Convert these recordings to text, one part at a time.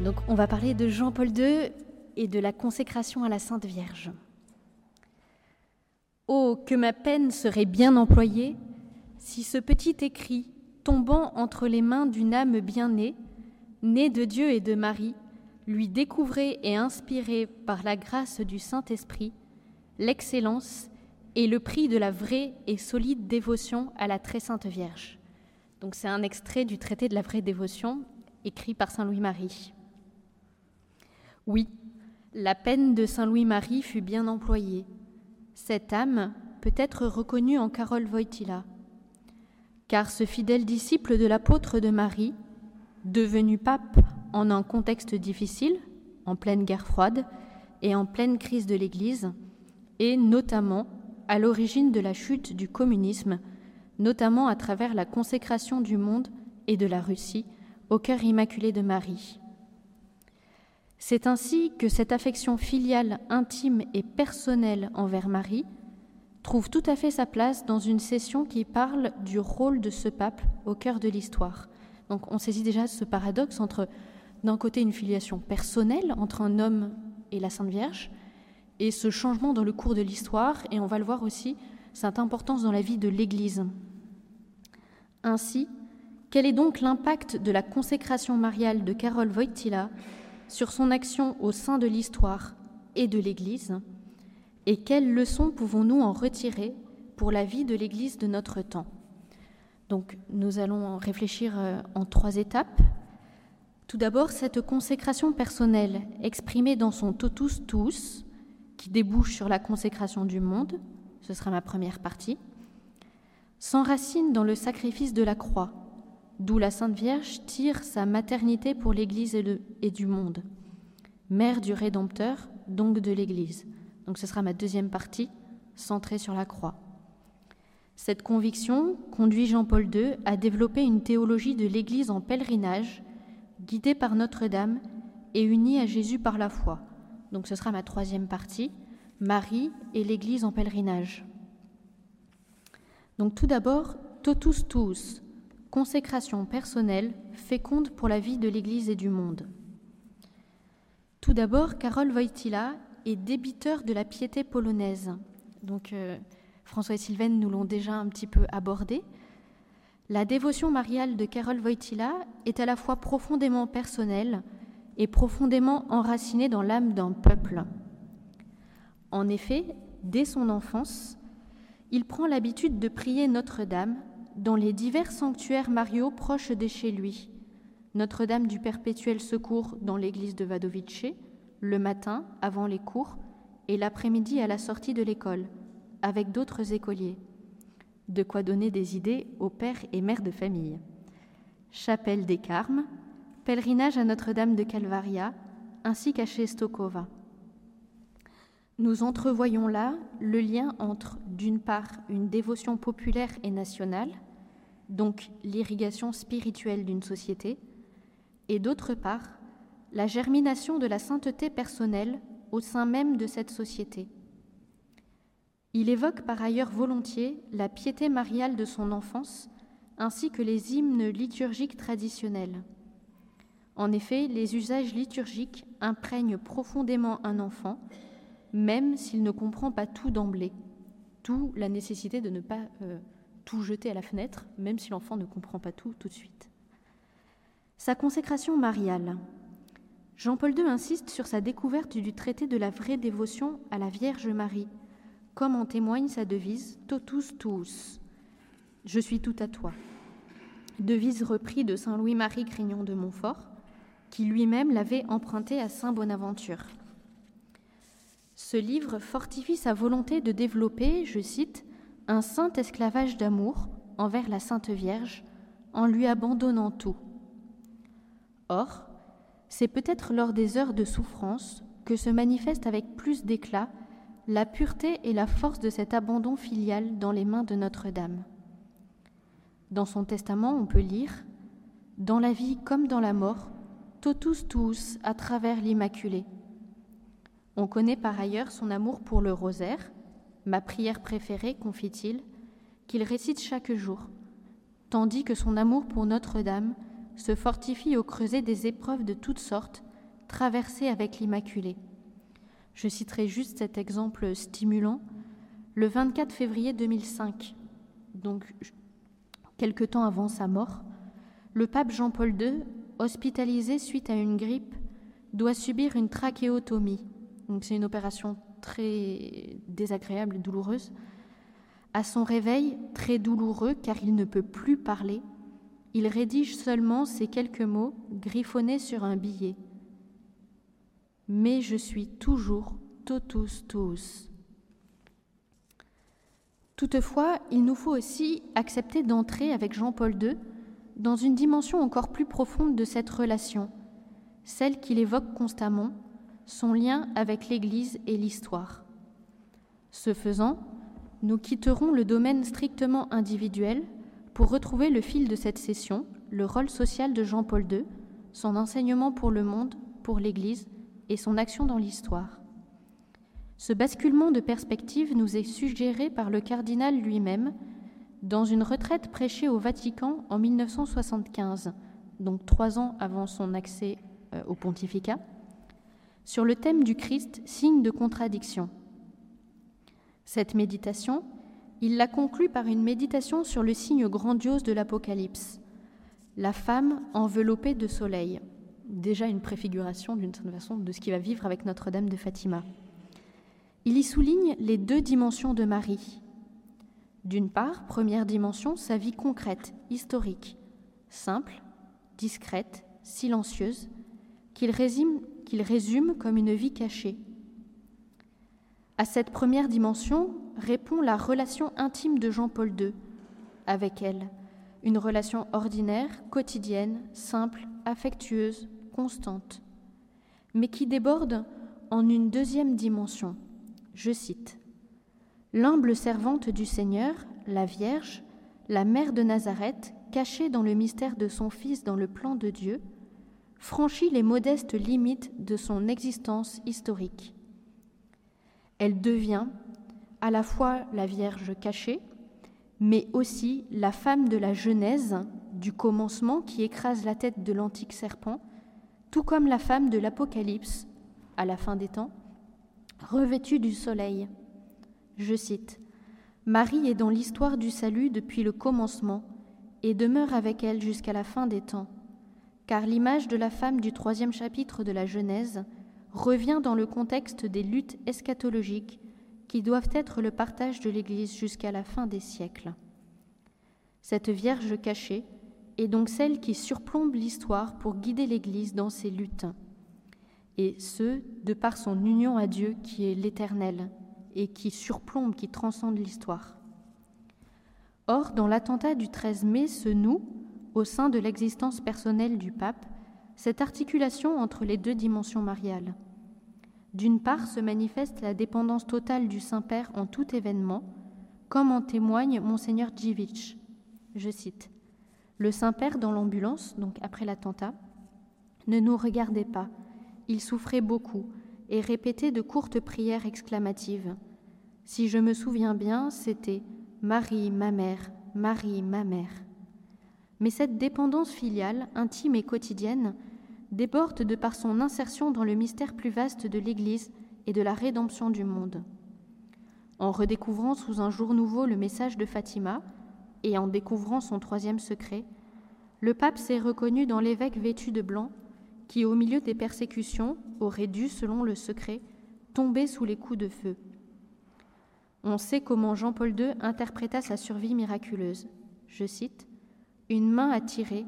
donc on va parler de Jean-Paul II et de la consécration à la Sainte Vierge. Oh, que ma peine serait bien employée si ce petit écrit, tombant entre les mains d'une âme bien née, née de Dieu et de Marie, lui découvrait et inspirait par la grâce du Saint-Esprit l'excellence et le prix de la vraie et solide dévotion à la très sainte Vierge. Donc c'est un extrait du traité de la vraie dévotion écrit par Saint Louis-Marie. Oui, la peine de Saint Louis-Marie fut bien employée. Cette âme peut être reconnue en Carole Wojtyla, car ce fidèle disciple de l'apôtre de Marie, devenu pape en un contexte difficile, en pleine guerre froide et en pleine crise de l'Église, est notamment à l'origine de la chute du communisme, notamment à travers la consécration du monde et de la Russie au cœur immaculé de Marie. C'est ainsi que cette affection filiale intime et personnelle envers Marie trouve tout à fait sa place dans une session qui parle du rôle de ce pape au cœur de l'histoire. Donc on saisit déjà ce paradoxe entre d'un côté une filiation personnelle entre un homme et la Sainte Vierge, et ce changement dans le cours de l'histoire, et on va le voir aussi, cette importance dans la vie de l'Église. Ainsi, quel est donc l'impact de la consécration mariale de Carole Wojtyla sur son action au sein de l'histoire et de l'Église Et quelles leçons pouvons-nous en retirer pour la vie de l'Église de notre temps? Donc, nous allons réfléchir euh, en trois étapes. Tout d'abord, cette consécration personnelle exprimée dans son totus tous, qui débouche sur la consécration du monde, ce sera ma première partie, s'enracine dans le sacrifice de la croix, d'où la Sainte Vierge tire sa maternité pour l'Église et, du monde, mère du Rédempteur, donc de l'Église. Donc ce sera ma deuxième partie, centrée sur la croix. Cette conviction conduit Jean-Paul II à développer une théologie de l'Église en pèlerinage, guidée par Notre-Dame et unie à Jésus par la foi. Donc ce sera ma troisième partie, Marie et l'Église en pèlerinage. Donc tout d'abord, totus tous, consécration personnelle féconde pour la vie de l'Église et du monde. Tout d'abord, Karol Wojtyla est débiteur de la piété polonaise. Donc euh, François et Sylvain nous l'ont déjà un petit peu abordé. La dévotion mariale de Karol Wojtyla est à la fois profondément personnelle et profondément enracinée dans l'âme d'un peuple. En effet, dès son enfance, il prend l'habitude de prier Notre-Dame dans les divers sanctuaires mariaux proches de chez lui. Notre-Dame du Perpétuel Secours dans l'église de Wadowice, le matin avant les cours et l'après-midi à la sortie de l'école, avec d'autres écoliers. De quoi donner des idées aux pères et mères de famille. Chapelle des Carmes, pèlerinage à Notre-Dame de Calvaria, ainsi qu'à Stokova. Nous entrevoyons là le lien entre, d'une part, une dévotion populaire et nationale, donc l'irrigation spirituelle d'une société, et d'autre part, la germination de la sainteté personnelle au sein même de cette société. Il évoque par ailleurs volontiers la piété mariale de son enfance, ainsi que les hymnes liturgiques traditionnels. En effet, les usages liturgiques imprègnent profondément un enfant, même s'il ne comprend pas tout d'emblée. Tout la nécessité de ne pas euh, tout jeter à la fenêtre, même si l'enfant ne comprend pas tout tout de suite. Sa consécration mariale. Jean-Paul II insiste sur sa découverte du traité de la vraie dévotion à la Vierge Marie, comme en témoigne sa devise Totus tuus. Je suis tout à toi. Devise reprise de Saint Louis-Marie Crignon de Montfort, qui lui-même l'avait emprunté à Saint Bonaventure. Ce livre fortifie sa volonté de développer, je cite, un saint esclavage d'amour envers la Sainte Vierge en lui abandonnant tout. Or, c'est peut-être lors des heures de souffrance que se manifeste avec plus d'éclat la pureté et la force de cet abandon filial dans les mains de Notre-Dame. Dans son testament, on peut lire Dans la vie comme dans la mort, totus tous à travers l'Immaculée. On connaît par ailleurs son amour pour le rosaire, ma prière préférée, confie-t-il, qu'il récite chaque jour, tandis que son amour pour Notre-Dame se fortifie au creuset des épreuves de toutes sortes traversée avec l'Immaculée. Je citerai juste cet exemple stimulant. Le 24 février 2005, donc quelque temps avant sa mort, le pape Jean-Paul II, hospitalisé suite à une grippe, doit subir une trachéotomie. Donc c'est une opération très désagréable et douloureuse. À son réveil, très douloureux car il ne peut plus parler, il rédige seulement ces quelques mots griffonnés sur un billet. Mais je suis toujours totus tous. Toutefois, il nous faut aussi accepter d'entrer avec Jean-Paul II dans une dimension encore plus profonde de cette relation, celle qu'il évoque constamment, son lien avec l'Église et l'histoire. Ce faisant, nous quitterons le domaine strictement individuel pour retrouver le fil de cette session, le rôle social de Jean-Paul II, son enseignement pour le monde, pour l'Église et son action dans l'histoire. Ce basculement de perspective nous est suggéré par le cardinal lui-même dans une retraite prêchée au Vatican en 1975, donc trois ans avant son accès euh, au pontificat, sur le thème du Christ, signe de contradiction. Cette méditation, il la conclut par une méditation sur le signe grandiose de l'Apocalypse, la femme enveloppée de soleil, déjà une préfiguration d'une certaine façon de ce qui va vivre avec Notre-Dame de Fatima. Il y souligne les deux dimensions de Marie. D'une part, première dimension, sa vie concrète, historique, simple, discrète, silencieuse, qu'il résume, qu'il résume comme une vie cachée. À cette première dimension répond la relation intime de Jean-Paul II avec elle, une relation ordinaire, quotidienne, simple, affectueuse, constante, mais qui déborde en une deuxième dimension, je cite L'humble servante du Seigneur, la Vierge, la mère de Nazareth, cachée dans le mystère de son Fils dans le plan de Dieu, franchit les modestes limites de son existence historique. Elle devient à la fois la Vierge cachée, mais aussi la femme de la Genèse, du commencement qui écrase la tête de l'antique serpent, tout comme la femme de l'Apocalypse, à la fin des temps, revêtue du soleil. Je cite Marie est dans l'histoire du salut depuis le commencement et demeure avec elle jusqu'à la fin des temps, car l'image de la femme du troisième chapitre de la Genèse revient dans le contexte des luttes eschatologiques qui doivent être le partage de l'Église jusqu'à la fin des siècles. Cette Vierge cachée est donc celle qui surplombe l'histoire pour guider l'Église dans ses luttes et ce, de par son union à Dieu qui est l'éternel et qui surplombe, qui transcende l'histoire. Or, dans l'attentat du 13 mai se noue, au sein de l'existence personnelle du pape, cette articulation entre les deux dimensions mariales. D'une part se manifeste la dépendance totale du Saint-Père en tout événement, comme en témoigne monseigneur Djivitch. Je cite Le Saint-Père dans l'ambulance, donc après l'attentat, ne nous regardait pas, il souffrait beaucoup et répétait de courtes prières exclamatives. Si je me souviens bien, c'était Marie, ma mère, Marie, ma mère. Mais cette dépendance filiale, intime et quotidienne, déborde de par son insertion dans le mystère plus vaste de l'Église et de la rédemption du monde. En redécouvrant sous un jour nouveau le message de Fatima et en découvrant son troisième secret, le pape s'est reconnu dans l'évêque vêtu de blanc qui, au milieu des persécutions, aurait dû, selon le secret, tomber sous les coups de feu. On sait comment Jean-Paul II interpréta sa survie miraculeuse. Je cite Une main a tiré,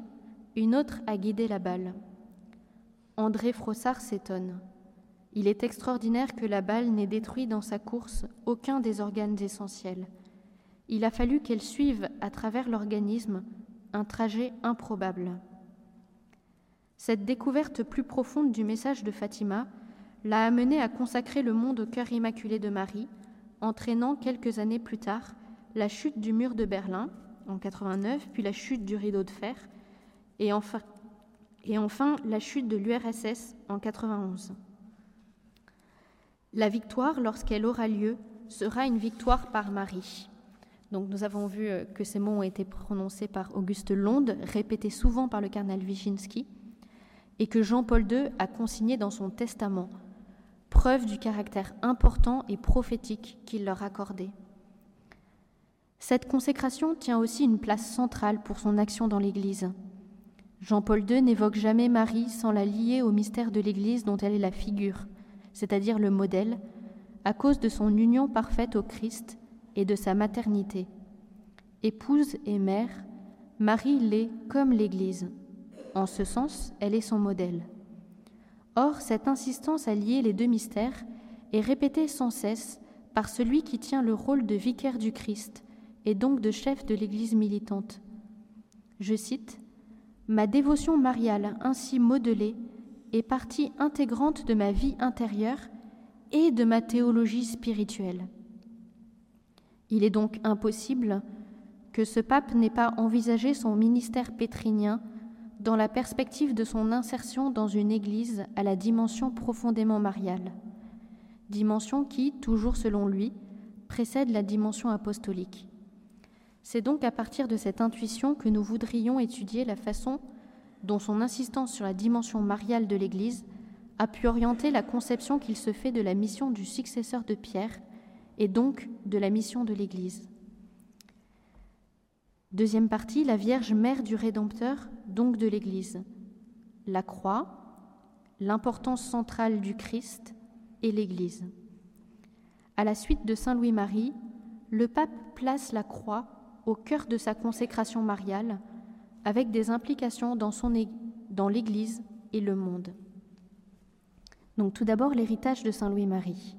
une autre a guidé la balle. André Frossard s'étonne. Il est extraordinaire que la balle n'ait détruit dans sa course aucun des organes essentiels. Il a fallu qu'elle suive à travers l'organisme un trajet improbable. Cette découverte plus profonde du message de Fatima l'a amené à consacrer le monde au cœur immaculé de Marie, entraînant quelques années plus tard la chute du mur de Berlin en 89, puis la chute du rideau de fer, et enfin, la chute de l'URSS en 91. La victoire, lorsqu'elle aura lieu, sera une victoire par Marie. Donc nous avons vu euh, que ces mots ont été prononcés par Auguste Londe, répétés souvent par le cardinal Wyszynski, et que Jean-Paul II a consigné dans son testament, preuve du caractère important et prophétique qu'il leur accordait. Cette consécration tient aussi une place centrale pour son action dans l'Église. Jean-Paul II n'évoque jamais Marie sans la lier au mystère de l'Église dont elle est la figure, c'est-à-dire le modèle, à cause de son union parfaite au Christ et de sa maternité. Épouse et mère, Marie l'est comme l'Église. En ce sens, elle est son modèle. Or, cette insistance à lier les deux mystères est répétée sans cesse par celui qui tient le rôle de vicaire du Christ et donc de chef de l'Église militante. Je cite Ma dévotion mariale ainsi modelée est partie intégrante de ma vie intérieure et de ma théologie spirituelle. Il est donc impossible que ce pape n'ait pas envisagé son ministère pétrinien dans la perspective de son insertion dans une Église à la dimension profondément mariale, dimension qui, toujours selon lui, précède la dimension apostolique. C'est donc à partir de cette intuition que nous voudrions étudier la façon dont son insistance sur la dimension mariale de l'Église a pu orienter la conception qu'il se fait de la mission du successeur de Pierre et donc de la mission de l'Église. Deuxième partie, la Vierge Mère du Rédempteur, donc de l'Église. La croix, l'importance centrale du Christ et l'Église. À la suite de Saint Louis-Marie, le pape place la croix au cœur de sa consécration mariale, avec des implications dans, l'Église et le monde. Donc tout d'abord l'héritage de Saint Louis-Marie.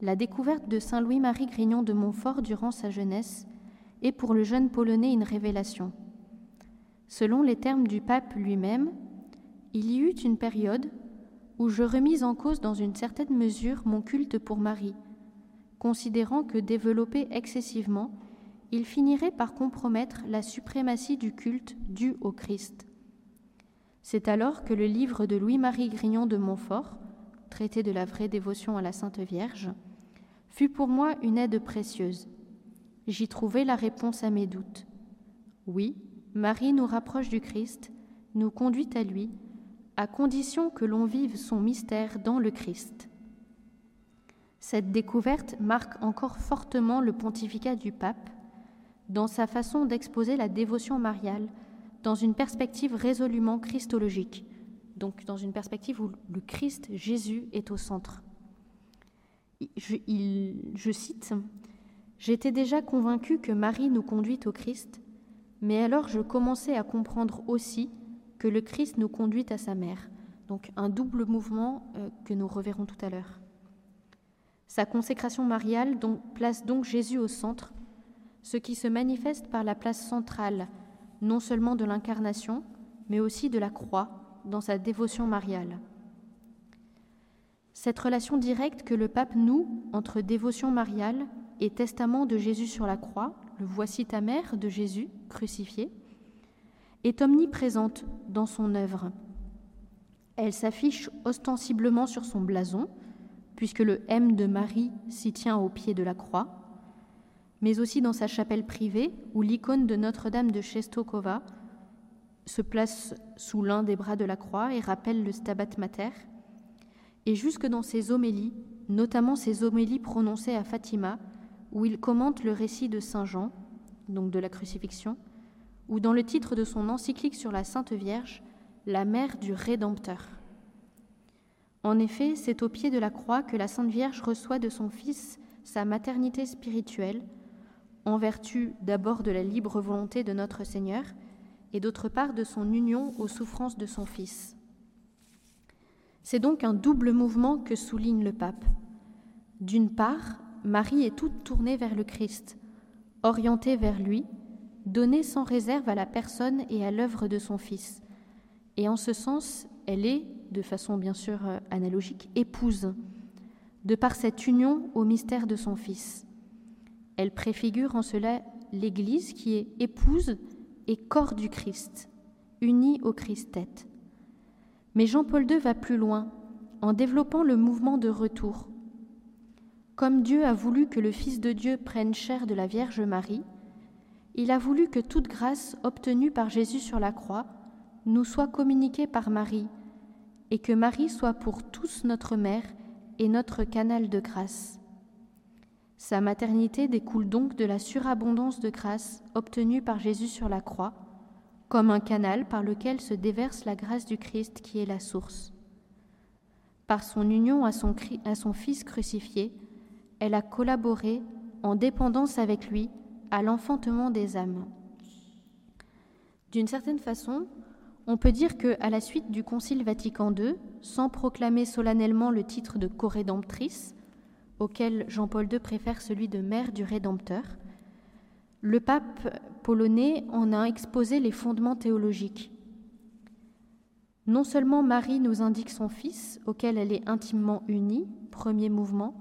La découverte de Saint Louis-Marie Grignon de Montfort durant sa jeunesse est pour le jeune Polonais une révélation. Selon les termes du pape lui-même, il y eut une période où je remis en cause dans une certaine mesure mon culte pour Marie, considérant que développé excessivement, il finirait par compromettre la suprématie du culte dû au Christ. C'est alors que le livre de Louis-Marie Grignon de Montfort, traité de la vraie dévotion à la Sainte Vierge, fut pour moi une aide précieuse j'y trouvai la réponse à mes doutes. Oui, Marie nous rapproche du Christ, nous conduit à lui, à condition que l'on vive son mystère dans le Christ. Cette découverte marque encore fortement le pontificat du pape dans sa façon d'exposer la dévotion mariale dans une perspective résolument christologique, donc dans une perspective où le Christ Jésus est au centre. Je, cite J'étais déjà convaincue que Marie nous conduit au Christ, mais alors je commençais à comprendre aussi que le Christ nous conduit à sa mère. Donc un double mouvement euh, que nous reverrons tout à l'heure. Sa consécration mariale place donc Jésus au centre, ce qui se manifeste par la place centrale non seulement de l'incarnation, mais aussi de la croix dans sa dévotion mariale. Cette relation directe que le pape noue entre dévotion mariale et testament de Jésus sur la croix, le Voici ta mère de Jésus crucifié, est omniprésente dans son œuvre. Elle s'affiche ostensiblement sur son blason, puisque le M de Marie s'y tient au pied de la croix, mais aussi dans sa chapelle privée, où l'icône de Notre-Dame de Chestokova se place sous l'un des bras de la croix et rappelle le Stabat Mater, et jusque dans ses homélies, notamment ses homélies prononcées à Fatima, où il commente le récit de Saint Jean, donc de la crucifixion, ou dans le titre de son encyclique sur la Sainte Vierge, la mère du Rédempteur. En effet, c'est au pied de la croix que la Sainte Vierge reçoit de son Fils sa maternité spirituelle, en vertu d'abord de la libre volonté de notre Seigneur, et d'autre part de son union aux souffrances de son Fils. C'est donc un double mouvement que souligne le pape. D'une part, Marie est toute tournée vers le Christ, orientée vers lui, donnée sans réserve à la personne et à l'œuvre de son Fils. Et en ce sens, elle est, de façon bien sûr euh, analogique, épouse, de par cette union au mystère de son Fils. Elle préfigure en cela l'Église qui est épouse et corps du Christ, unie au Christ tête. Mais Jean-Paul II va plus loin en développant le mouvement de retour comme Dieu a voulu que le Fils de Dieu prenne chair de la Vierge Marie, il a voulu que toute grâce obtenue par Jésus sur la croix nous soit communiqué par Marie, et que Marie soit pour tous notre mère et notre canal de grâce. Sa maternité découle donc de la surabondance de grâce obtenue par Jésus sur la croix, comme un canal par lequel se déverse la grâce du Christ qui est la source. Par son union à son, Fils crucifié, elle a collaboré en dépendance avec lui à l'enfantement des âmes. D'une certaine façon, on peut dire que, à la suite du Concile Vatican II, sans proclamer solennellement le titre de corédemptrice, auquel Jean-Paul II préfère celui de mère du Rédempteur, le pape polonais en a exposé les fondements théologiques. Non seulement Marie nous indique son Fils, auquel elle est intimement unie, premier mouvement,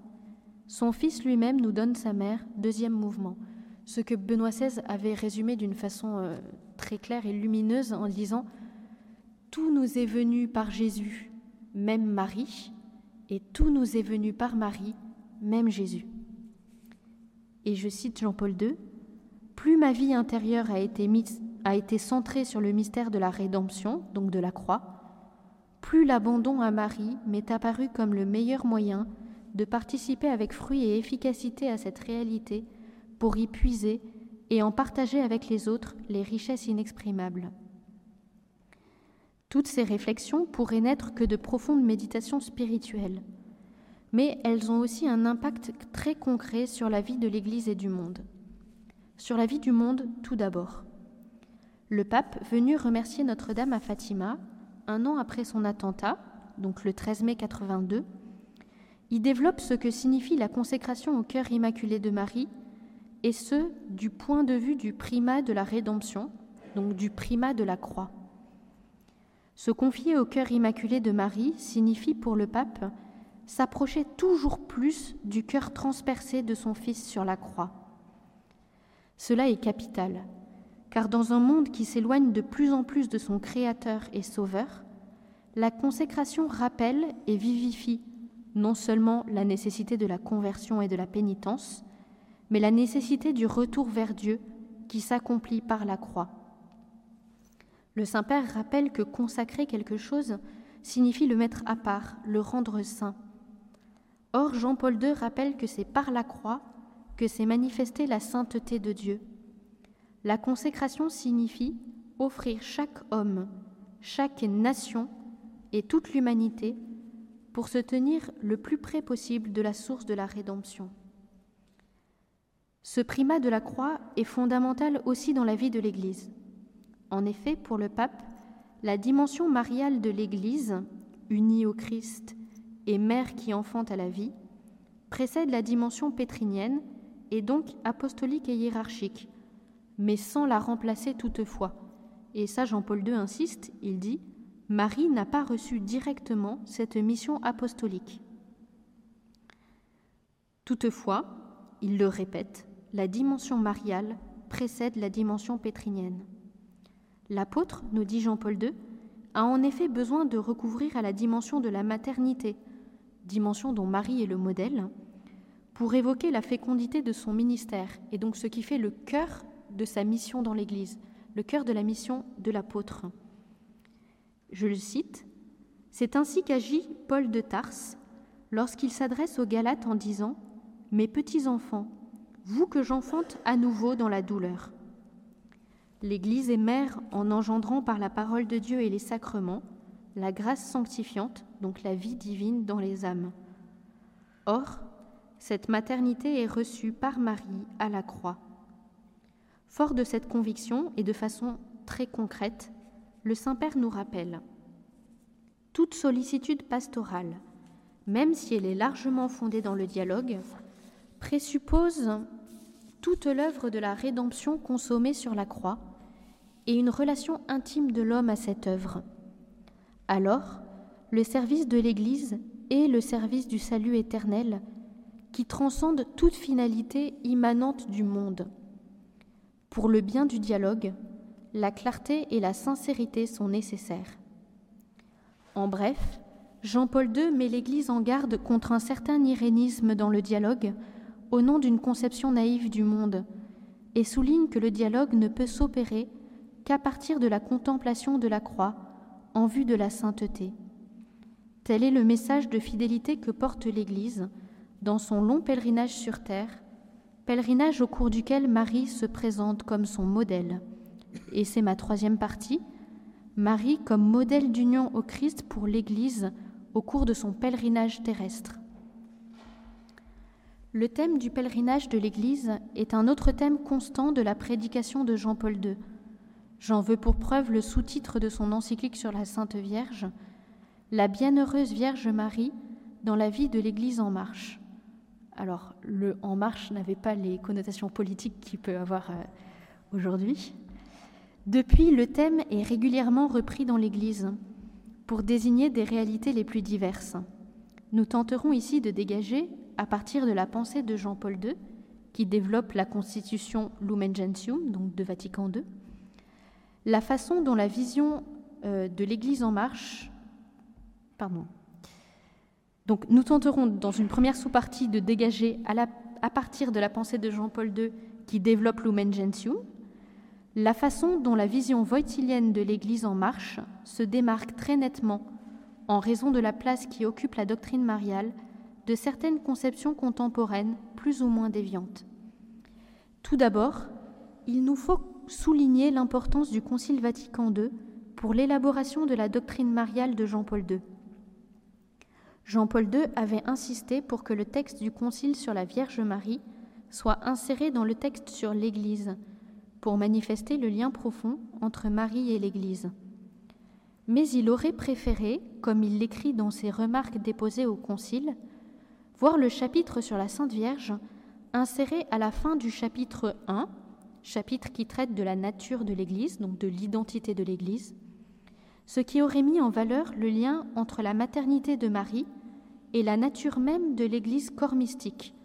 son Fils lui-même nous donne sa mère, deuxième mouvement, ce que Benoît XVI avait résumé d'une façon euh, très claire et lumineuse en disant tout nous est venu par Jésus, même Marie, et tout nous est venu par Marie, même Jésus. Et je cite Jean-Paul II, Plus ma vie intérieure a été, centrée sur le mystère de la rédemption, donc de la croix, plus l'abandon à Marie m'est apparu comme le meilleur moyen de participer avec fruit et efficacité à cette réalité pour y puiser et en partager avec les autres les richesses inexprimables. Toutes ces réflexions pourraient n'être que de profondes méditations spirituelles, mais elles ont aussi un impact très concret sur la vie de l'Église et du monde. Sur la vie du monde, tout d'abord. Le pape, venu remercier Notre-Dame à Fatima, un an après son attentat, donc le 13 mai 82, y développe ce que signifie la consécration au cœur immaculé de Marie, et ce, du point de vue du primat de la rédemption, donc du primat de la croix. Se confier au cœur immaculé de Marie signifie pour le pape s'approcher toujours plus du cœur transpercé de son Fils sur la croix. Cela est capital, car dans un monde qui s'éloigne de plus en plus de son Créateur et Sauveur, la consécration rappelle et vivifie non seulement la nécessité de la conversion et de la pénitence, mais la nécessité du retour vers Dieu qui s'accomplit par la croix. Le Saint-Père rappelle que consacrer quelque chose signifie le mettre à part, le rendre saint. Or, Jean-Paul II rappelle que c'est par la croix que s'est manifestée la sainteté de Dieu. La consécration signifie offrir chaque homme, chaque nation et toute l'humanité pour se tenir le plus près possible de la source de la rédemption. Ce primat de la croix est fondamental aussi dans la vie de l'Église. En effet, pour le pape, la dimension mariale de l'Église, unie au Christ et mère qui enfante à la vie, précède la dimension pétrinienne et donc apostolique et hiérarchique, mais sans la remplacer toutefois. Et ça, Jean-Paul II insiste, il dit Marie n'a pas reçu directement cette mission apostolique. Toutefois, il le répète, la dimension mariale précède la dimension pétrinienne. L'apôtre, nous dit Jean-Paul II, a en effet besoin de recouvrir à la dimension de la maternité, dimension dont Marie est le modèle, pour évoquer la fécondité de son ministère et donc ce qui fait le cœur de sa mission dans l'Église, le cœur de la mission de l'apôtre. Je le cite, C'est ainsi qu'agit Paul de Tarse lorsqu'il s'adresse aux Galates en disant Mes petits enfants, vous que j'enfante à nouveau dans la douleur. L'Église est mère en engendrant par la parole de Dieu et les sacrements la grâce sanctifiante, donc la vie divine dans les âmes. Or, cette maternité est reçue par Marie à la croix. Fort de cette conviction et de façon très concrète, le Saint-Père nous rappelle Toute sollicitude pastorale, même si elle est largement fondée dans le dialogue, présuppose toute l'œuvre de la rédemption consommée sur la croix et une relation intime de l'homme à cette œuvre. Alors, le service de l'Église est le service du salut éternel qui transcende toute finalité immanente du monde. Pour le bien du dialogue, la clarté et la sincérité sont nécessaires. En bref, Jean-Paul II met l'Église en garde contre un certain irénisme dans le dialogue au nom d'une conception naïve du monde et souligne que le dialogue ne peut s'opérer qu'à partir de la contemplation de la croix en vue de la sainteté. Tel est le message de fidélité que porte l'Église dans son long pèlerinage sur terre, pèlerinage au cours duquel Marie se présente comme son modèle. Et c'est ma troisième partie, Marie comme modèle d'union au Christ pour l'Église au cours de son pèlerinage terrestre. Le thème du pèlerinage de l'Église est un autre thème constant de la prédication de Jean-Paul II. J'en veux pour preuve le sous-titre de son encyclique sur la Sainte Vierge, La Bienheureuse Vierge Marie dans la vie de l'Église en marche. Alors, le En marche n'avait pas les connotations politiques qu'il peut avoir euh, aujourd'hui. Depuis, le thème est régulièrement repris dans l'Église pour désigner des réalités les plus diverses. Nous tenterons ici de dégager à partir de la pensée de Jean-Paul II, qui développe la constitution Lumen Gentium, donc de Vatican II, la façon dont la vision euh, de l'Église en marche, pardon. Donc, nous tenterons dans une première sous-partie de dégager à, partir de la pensée de Jean-Paul II, qui développe Lumen Gentium, la façon dont la vision voitilienne de l'Église en marche se démarque très nettement en raison de la place qui occupe la doctrine mariale de certaines conceptions contemporaines plus ou moins déviantes. Tout d'abord, il nous faut souligner l'importance du Concile Vatican II pour l'élaboration de la doctrine mariale de Jean-Paul II. Jean-Paul II avait insisté pour que le texte du Concile sur la Vierge Marie soit inséré dans le texte sur l'Église, pour manifester le lien profond entre Marie et l'Église. Mais il aurait préféré, comme il l'écrit dans ses remarques déposées au Concile, voir le chapitre sur la Sainte Vierge inséré à la fin du chapitre 1, chapitre qui traite de la nature de l'Église, donc de l'identité de l'Église, ce qui aurait mis en valeur le lien entre la maternité de Marie et la nature même de l'Église corps mystique.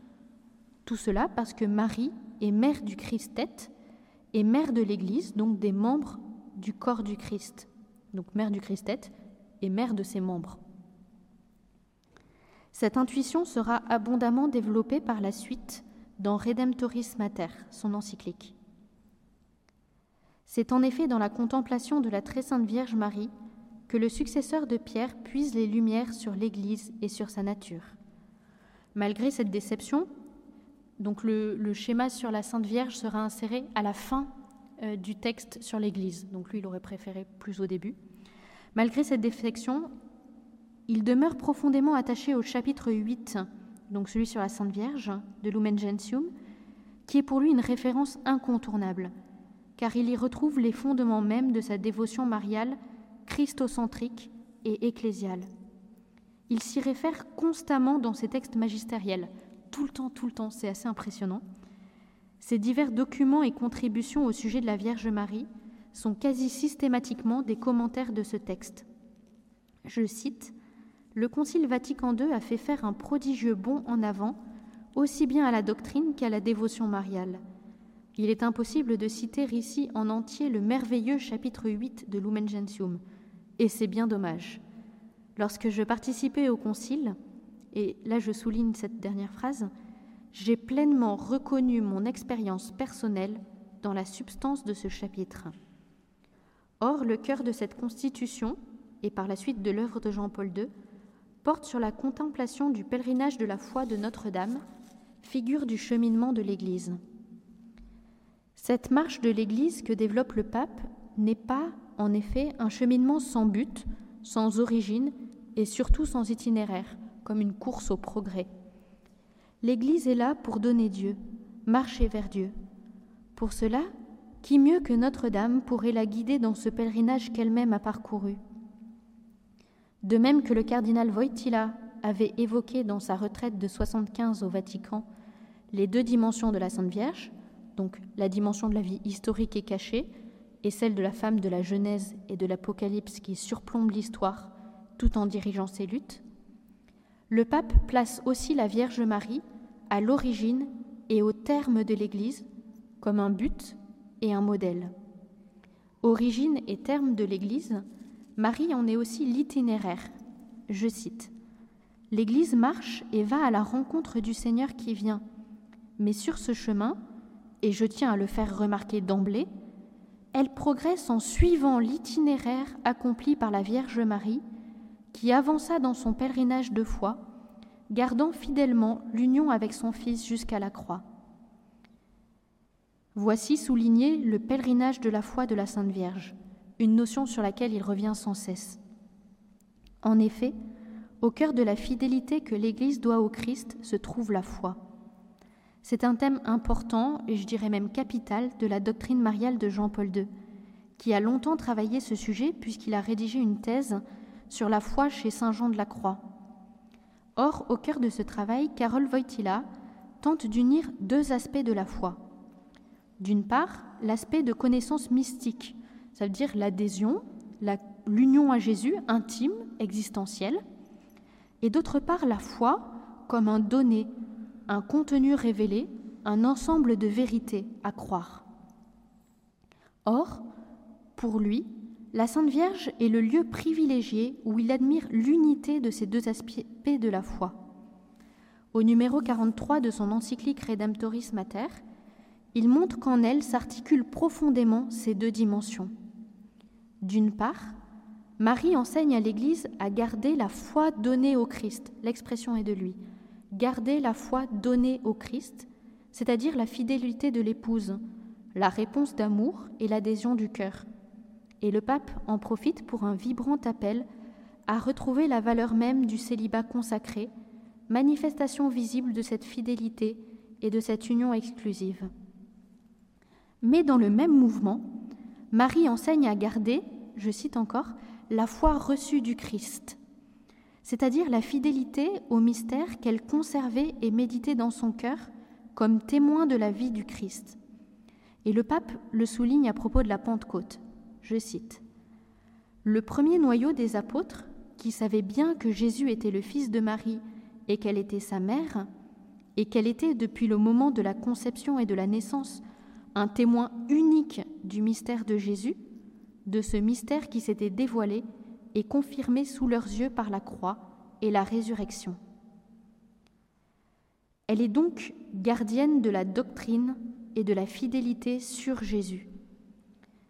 Tout cela parce que Marie est mère du Christ tête et mère de l'Église, donc des membres du corps du Christ. Donc mère du Christ tête et mère de ses membres. Cette intuition sera abondamment développée par la suite dans Redemptoris Mater, son encyclique. C'est en effet dans la contemplation de la très sainte Vierge Marie que le successeur de Pierre puise les lumières sur l'Église et sur sa nature. Malgré cette déception, donc le, schéma sur la Sainte Vierge sera inséré à la fin euh, du texte sur l'Église. Donc lui, il aurait préféré plus au début. Malgré cette défection, il demeure profondément attaché au chapitre 8, donc celui sur la Sainte Vierge de Lumen Gentium, qui est pour lui une référence incontournable, car il y retrouve les fondements mêmes de sa dévotion mariale, christocentrique et ecclésiale. Il s'y réfère constamment dans ses textes magistériels, tout le temps, tout le temps, c'est assez impressionnant. Ces divers documents et contributions au sujet de la Vierge Marie sont quasi systématiquement des commentaires de ce texte. Je cite le Concile Vatican II a fait faire un prodigieux bond en avant, aussi bien à la doctrine qu'à la dévotion mariale. Il est impossible de citer ici en entier le merveilleux chapitre 8 de Lumen Gentium, et c'est bien dommage. Lorsque je participais au Concile, et là je souligne cette dernière phrase, j'ai pleinement reconnu mon expérience personnelle dans la substance de ce chapitre. Or, le cœur de cette constitution, et par la suite de l'œuvre de Jean-Paul II, porte sur la contemplation du pèlerinage de la foi de Notre-Dame, figure du cheminement de l'Église. Cette marche de l'Église que développe le pape n'est pas, en effet, un cheminement sans but, sans origine et surtout sans itinéraire, comme une course au progrès. L'Église est là pour donner Dieu, marcher vers Dieu. Pour cela, qui mieux que Notre-Dame pourrait la guider dans ce pèlerinage qu'elle-même a parcouru? De même que le cardinal Wojtyla avait évoqué dans sa retraite de 75 au Vatican les deux dimensions de la Sainte Vierge, donc la dimension de la vie historique et cachée, et celle de la femme de la Genèse et de l'Apocalypse qui surplombe l'histoire tout en dirigeant ses luttes, le pape place aussi la Vierge Marie à l'origine et au terme de l'Église comme un but et un modèle. Origine et terme de l'Église, Marie en est aussi l'itinéraire. Je cite L'Église marche et va à la rencontre du Seigneur qui vient. Mais sur ce chemin, et je tiens à le faire remarquer d'emblée, elle progresse en suivant l'itinéraire accompli par la Vierge Marie, qui avança dans son pèlerinage de foi, gardant fidèlement l'union avec son Fils jusqu'à la croix. Voici souligné le pèlerinage de la foi de la Sainte Vierge, une notion sur laquelle il revient sans cesse. En effet, au cœur de la fidélité que l'Église doit au Christ se trouve la foi. C'est un thème important, et je dirais même capital, de la doctrine mariale de Jean-Paul II, qui a longtemps travaillé ce sujet puisqu'il a rédigé une thèse sur la foi chez Saint Jean de la Croix. Or, au cœur de ce travail, Carole Wojtyla tente d'unir deux aspects de la foi. D'une part, l'aspect de connaissance mystique, ça veut dire l'adhésion, l'union à Jésus intime, existentielle, et d'autre part la foi comme un donné, un contenu révélé, un ensemble de vérités à croire. Or, pour lui, la Sainte Vierge est le lieu privilégié où il admire l'unité de ces deux aspects de la foi. Au numéro 43 de son encyclique Redemptoris Mater, il montre qu'en elle s'articulent profondément ces deux dimensions. D'une part, Marie enseigne à l'Église à garder la foi donnée au Christ, l'expression est de lui, garder la foi donnée au Christ, c'est-à-dire la fidélité de l'épouse, la réponse d'amour et l'adhésion du cœur. Et le pape en profite pour un vibrant appel à retrouver la valeur même du célibat consacré, manifestation visible de cette fidélité et de cette union exclusive. Mais dans le même mouvement, Marie enseigne à garder, je cite encore, la foi reçue du Christ, c'est-à-dire la fidélité au mystère qu'elle conservait et méditait dans son cœur comme témoin de la vie du Christ. Et le pape le souligne à propos de la Pentecôte. Je cite Le premier noyau des apôtres, qui savaient bien que Jésus était le Fils de Marie et qu'elle était sa mère, et qu'elle était depuis le moment de la conception et de la naissance un témoin unique du mystère de Jésus, de ce mystère qui s'était dévoilé et confirmé sous leurs yeux par la croix et la résurrection. Elle est donc gardienne de la doctrine et de la fidélité sur Jésus.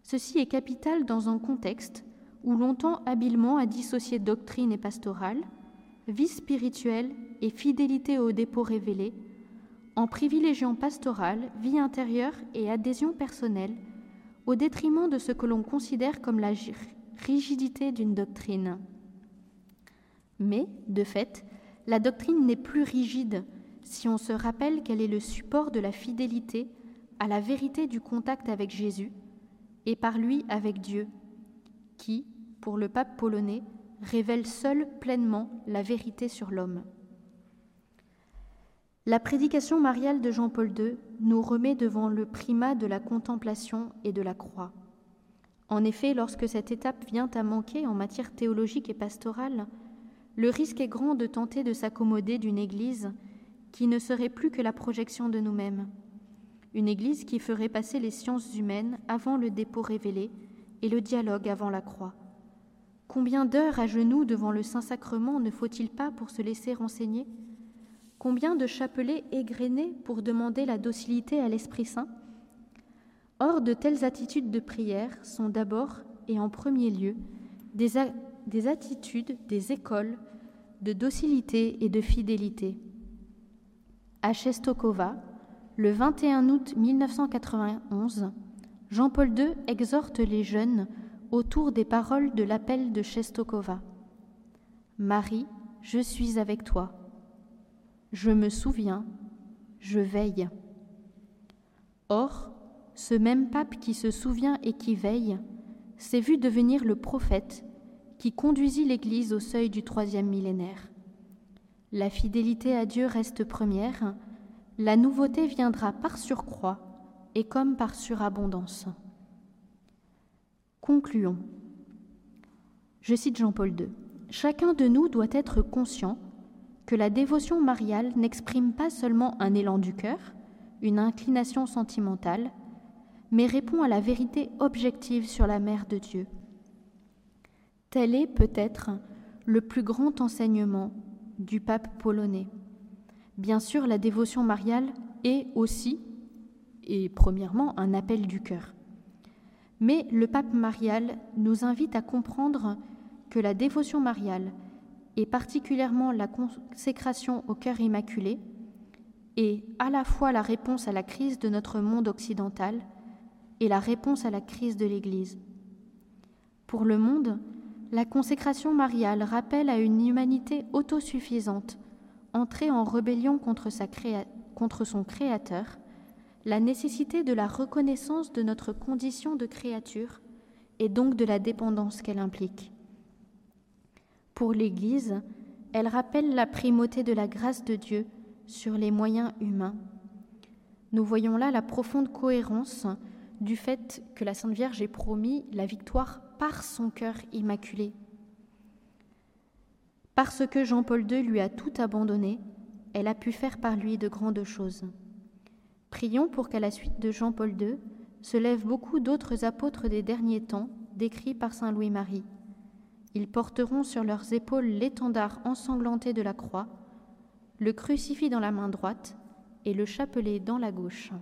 Ceci est capital dans un contexte où l'on tend habilement à dissocier doctrine et pastorale, vie spirituelle et fidélité au dépôt révélé, en privilégiant pastorale, vie intérieure et adhésion personnelle, au détriment de ce que l'on considère comme la rigidité d'une doctrine. Mais, de fait, la doctrine n'est plus rigide si on se rappelle qu'elle est le support de la fidélité à la vérité du contact avec Jésus et par lui avec Dieu, qui, pour le pape polonais, révèle seul pleinement la vérité sur l'homme. La prédication mariale de Jean-Paul II nous remet devant le primat de la contemplation et de la croix. En effet, lorsque cette étape vient à manquer en matière théologique et pastorale, le risque est grand de tenter de s'accommoder d'une Église qui ne serait plus que la projection de nous-mêmes, une Église qui ferait passer les sciences humaines avant le dépôt révélé et le dialogue avant la croix. Combien d'heures à genoux devant le Saint-Sacrement ne faut-il pas pour se laisser renseigner? Combien de chapelets égrenés pour demander la docilité à l'Esprit Saint? Or, de telles attitudes de prière sont d'abord et en premier lieu des, des attitudes, des écoles de docilité et de fidélité. À Chestokova, le 21 août 1991, Jean-Paul II exhorte les jeunes autour des paroles de l'appel de Chestokova. Marie, je suis avec toi je me souviens, je veille. Or, ce même pape qui se souvient et qui veille s'est vu devenir le prophète qui conduisit l'Église au seuil du troisième millénaire. La fidélité à Dieu reste première, la nouveauté viendra par surcroît et comme par surabondance. Concluons. Je cite Jean-Paul II. Chacun de nous doit être conscient que la dévotion mariale n'exprime pas seulement un élan du cœur, une inclination sentimentale, mais répond à la vérité objective sur la mère de Dieu. Tel est peut-être le plus grand enseignement du pape polonais. Bien sûr, la dévotion mariale est aussi, et premièrement, un appel du cœur. Mais le pape marial nous invite à comprendre que la dévotion mariale, et particulièrement la consécration au cœur immaculé, est à la fois la réponse à la crise de notre monde occidental et la réponse à la crise de l'Église. Pour le monde, la consécration mariale rappelle à une humanité autosuffisante, entrée en rébellion contre, son Créateur, la nécessité de la reconnaissance de notre condition de créature et donc de la dépendance qu'elle implique. Pour l'Église, elle rappelle la primauté de la grâce de Dieu sur les moyens humains. Nous voyons là la profonde cohérence du fait que la Sainte Vierge ait promis la victoire par son cœur immaculé. Parce que Jean-Paul II lui a tout abandonné, elle a pu faire par lui de grandes choses. Prions pour qu'à la suite de Jean-Paul II se lèvent beaucoup d'autres apôtres des derniers temps, décrits par Saint Louis-Marie. Ils porteront sur leurs épaules l'étendard ensanglanté de la croix, le crucifix dans la main droite et le chapelet dans la gauche.